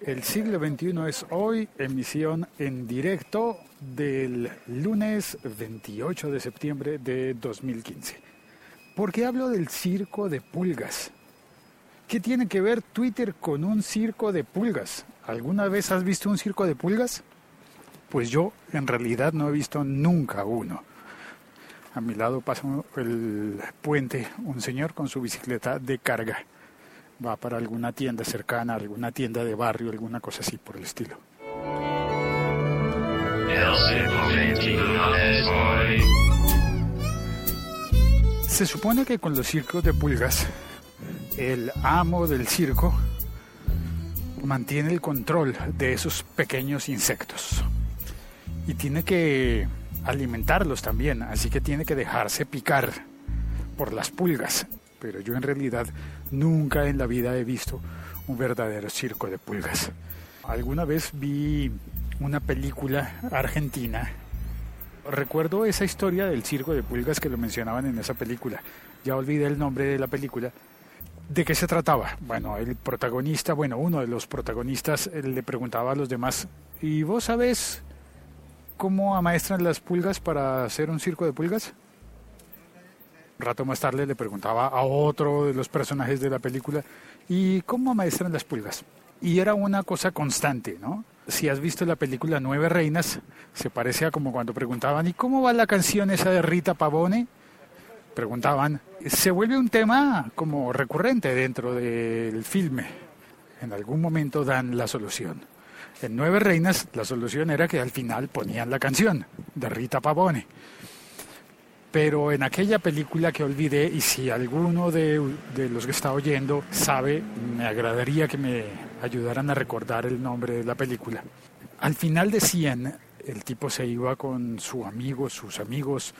El siglo XXI es hoy, emisión en directo del lunes 28 de septiembre de 2015. ¿Por qué hablo del circo de pulgas? ¿Qué tiene que ver Twitter con un circo de pulgas? ¿Alguna vez has visto un circo de pulgas? Pues yo en realidad no he visto nunca uno. A mi lado pasa el puente un señor con su bicicleta de carga va para alguna tienda cercana, alguna tienda de barrio, alguna cosa así por el estilo. Se supone que con los circos de pulgas, el amo del circo mantiene el control de esos pequeños insectos y tiene que alimentarlos también, así que tiene que dejarse picar por las pulgas pero yo en realidad nunca en la vida he visto un verdadero circo de pulgas. Alguna vez vi una película argentina. Recuerdo esa historia del circo de pulgas que lo mencionaban en esa película. Ya olvidé el nombre de la película. ¿De qué se trataba? Bueno, el protagonista, bueno, uno de los protagonistas le preguntaba a los demás, ¿y vos sabés cómo amaestran las pulgas para hacer un circo de pulgas? Rato más tarde le preguntaba a otro de los personajes de la película, ¿y cómo maestran las pulgas? Y era una cosa constante, ¿no? Si has visto la película Nueve Reinas, se parece a como cuando preguntaban, ¿y cómo va la canción esa de Rita Pavone? Preguntaban, se vuelve un tema como recurrente dentro del filme. En algún momento dan la solución. En Nueve Reinas la solución era que al final ponían la canción de Rita Pavone pero en aquella película que olvidé, y si alguno de, los que está oyendo sabe, me agradaría que me ayudaran a recordar el nombre de la película. Al final decían, el tipo se iba con su amigo, sus amigos,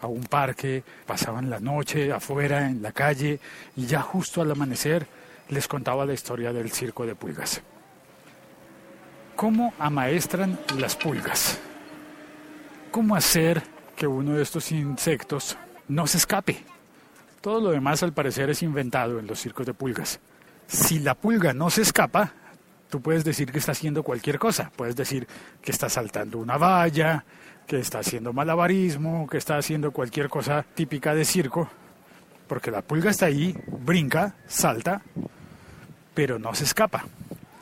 a un parque, pasaban la noche afuera, en la calle, y ya justo al amanecer les contaba la historia del circo de pulgas. ¿Cómo amaestran las pulgas? ¿Cómo hacer que uno de estos insectos no se escape. Todo lo demás al parecer es inventado en los circos de pulgas. Si la pulga no se escapa, tú puedes decir que está haciendo cualquier cosa. Puedes decir que está saltando una valla, que está haciendo malabarismo, que está haciendo cualquier cosa típica de circo, porque la pulga está ahí, brinca, salta, pero no se escapa.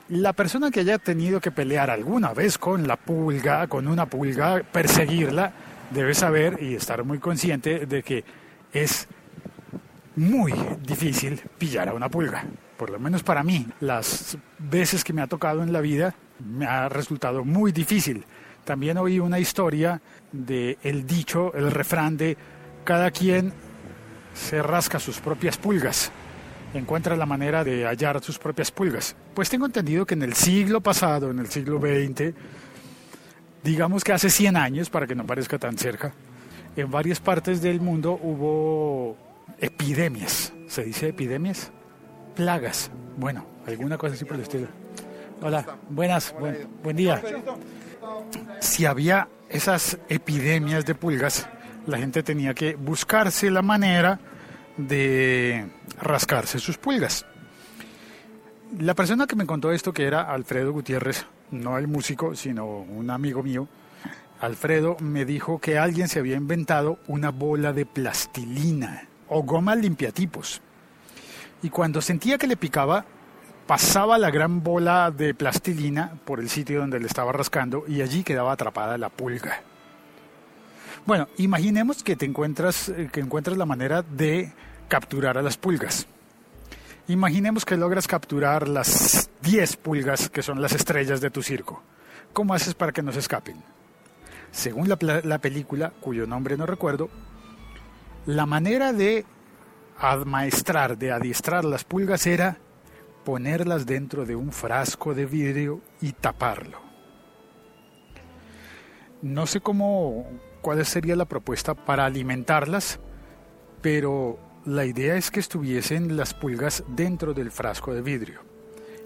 La persona que haya tenido que pelear alguna vez con la pulga, con una pulga, perseguirla, debe saber y estar muy consciente de que es muy difícil pillar a una pulga. Por lo menos para mí, las veces que me ha tocado en la vida, me ha resultado muy difícil. También oí una historia de el dicho, el refrán de cada quien se rasca sus propias pulgas, encuentra la manera de hallar sus propias pulgas. Pues tengo entendido que en el siglo pasado, en el siglo XX, digamos que hace 100 años, para que no parezca tan cerca, en varias partes del mundo hubo epidemias. ¿Se dice epidemias? Plagas. Bueno, alguna cosa así por el estilo. Hola, buenas, buen, buen día. Si había esas epidemias de pulgas, la gente tenía que buscarse la manera de rascarse sus pulgas. La persona que me contó esto, que era Alfredo Gutiérrez, no el músico, sino un amigo mío, Alfredo, me dijo que alguien se había inventado una bola de plastilina o goma limpiatipos. Y cuando sentía que le picaba, pasaba la gran bola de plastilina por el sitio donde le estaba rascando y allí quedaba atrapada la pulga. Bueno, imaginemos que te encuentras, eh, que encuentras la manera de capturar a las pulgas. Imaginemos que logras capturar las 10 pulgas que son las estrellas de tu circo. ¿Cómo haces para que no se escapen? Según la, la película, cuyo nombre no recuerdo, la manera de admaestrar, de adiestrar las pulgas era ponerlas dentro de un frasco de vidrio y taparlo. No sé cómo, cuál sería la propuesta para alimentarlas, pero la idea es que estuviesen las pulgas dentro del frasco de vidrio.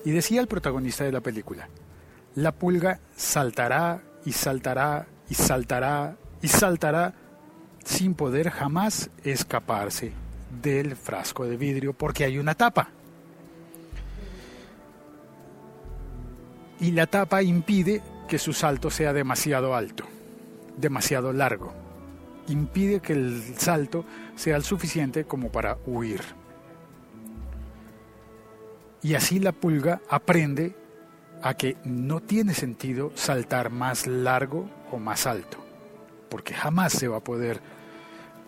Y decía el protagonista de la película, la pulga saltará y saltará y saltará y saltará sin poder jamás escaparse del frasco de vidrio porque hay una tapa. y la tapa impide que su salto sea demasiado alto, demasiado largo. Impide que el salto sea el suficiente como para huir. Y así la pulga aprende a que no tiene sentido saltar más largo o más alto, porque jamás se va a poder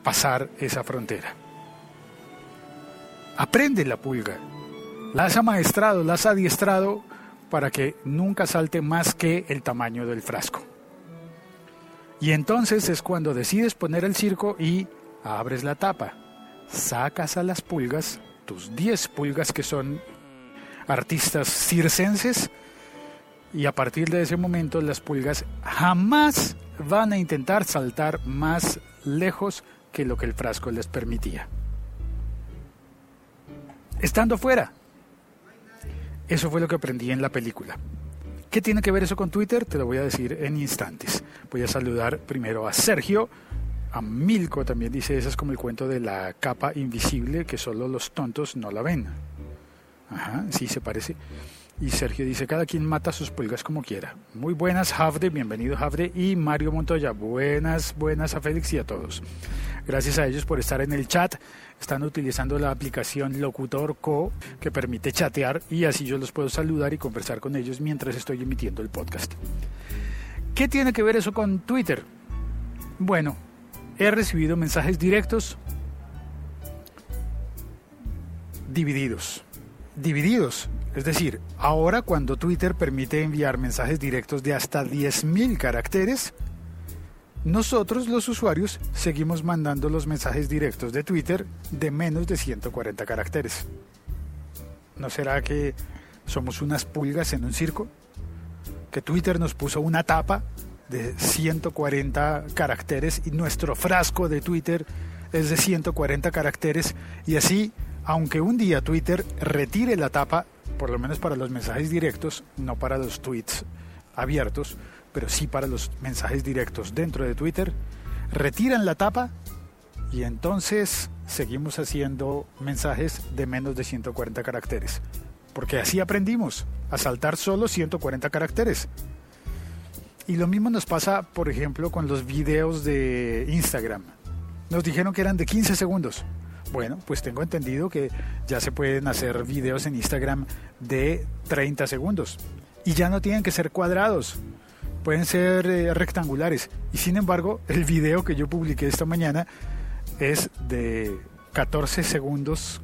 pasar esa frontera. Aprende la pulga, la has amaestrado, la has adiestrado para que nunca salte más que el tamaño del frasco. Y entonces es cuando decides poner el circo y abres la tapa, sacas a las pulgas, tus 10 pulgas que son artistas circenses, y a partir de ese momento las pulgas jamás van a intentar saltar más lejos que lo que el frasco les permitía. Estando fuera. Eso fue lo que aprendí en la película. ¿Qué tiene que ver eso con Twitter? Te lo voy a decir en instantes. Voy a saludar primero a Sergio, a Milko también dice, ese es como el cuento de la capa invisible que solo los tontos no la ven. Ajá, sí se parece. Y Sergio dice, cada quien mata sus pulgas como quiera. Muy buenas, Javde, bienvenido Javde. Y Mario Montoya, buenas, buenas a Félix y a todos. Gracias a ellos por estar en el chat. Están utilizando la aplicación Locutor Co que permite chatear y así yo los puedo saludar y conversar con ellos mientras estoy emitiendo el podcast. ¿Qué tiene que ver eso con Twitter? Bueno, he recibido mensajes directos divididos. Divididos es decir, ahora cuando Twitter permite enviar mensajes directos de hasta 10.000 caracteres, nosotros los usuarios seguimos mandando los mensajes directos de Twitter de menos de 140 caracteres. ¿No será que somos unas pulgas en un circo? Que Twitter nos puso una tapa de 140 caracteres y nuestro frasco de Twitter es de 140 caracteres y así, aunque un día Twitter retire la tapa, por lo menos para los mensajes directos, no para los tweets abiertos, pero sí para los mensajes directos dentro de Twitter, retiran la tapa y entonces seguimos haciendo mensajes de menos de 140 caracteres. Porque así aprendimos, a saltar solo 140 caracteres. Y lo mismo nos pasa, por ejemplo, con los videos de Instagram. Nos dijeron que eran de 15 segundos. Bueno, pues tengo entendido que ya se pueden hacer videos en Instagram de 30 segundos y ya no tienen que ser cuadrados, pueden ser eh, rectangulares. Y sin embargo, el video que yo publiqué esta mañana es de 14 segundos,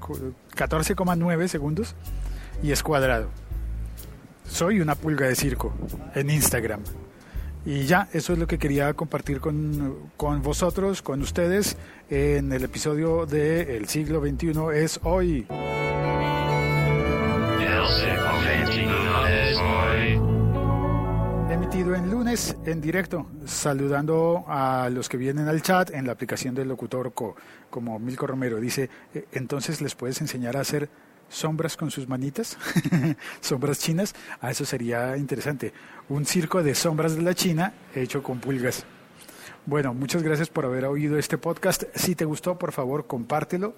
14,9 segundos y es cuadrado. Soy una pulga de circo en Instagram. Y ya, eso es lo que quería compartir con, con vosotros, con ustedes, en el episodio de El siglo XXI es hoy. Emitido en lunes en directo, saludando a los que vienen al chat en la aplicación del locutor como Milko Romero. Dice, eh, entonces les puedes enseñar a hacer sombras con sus manitas, sombras chinas, ah, eso sería interesante. Un circo de sombras de la China hecho con pulgas. Bueno, muchas gracias por haber oído este podcast. Si te gustó, por favor, compártelo.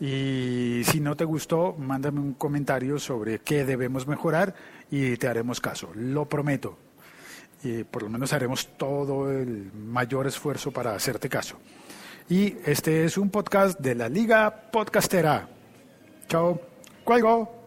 Y si no te gustó, mándame un comentario sobre qué debemos mejorar y te haremos caso. Lo prometo. Y por lo menos haremos todo el mayor esfuerzo para hacerte caso. Y este es un podcast de la Liga Podcastera. Chao. 乖狗。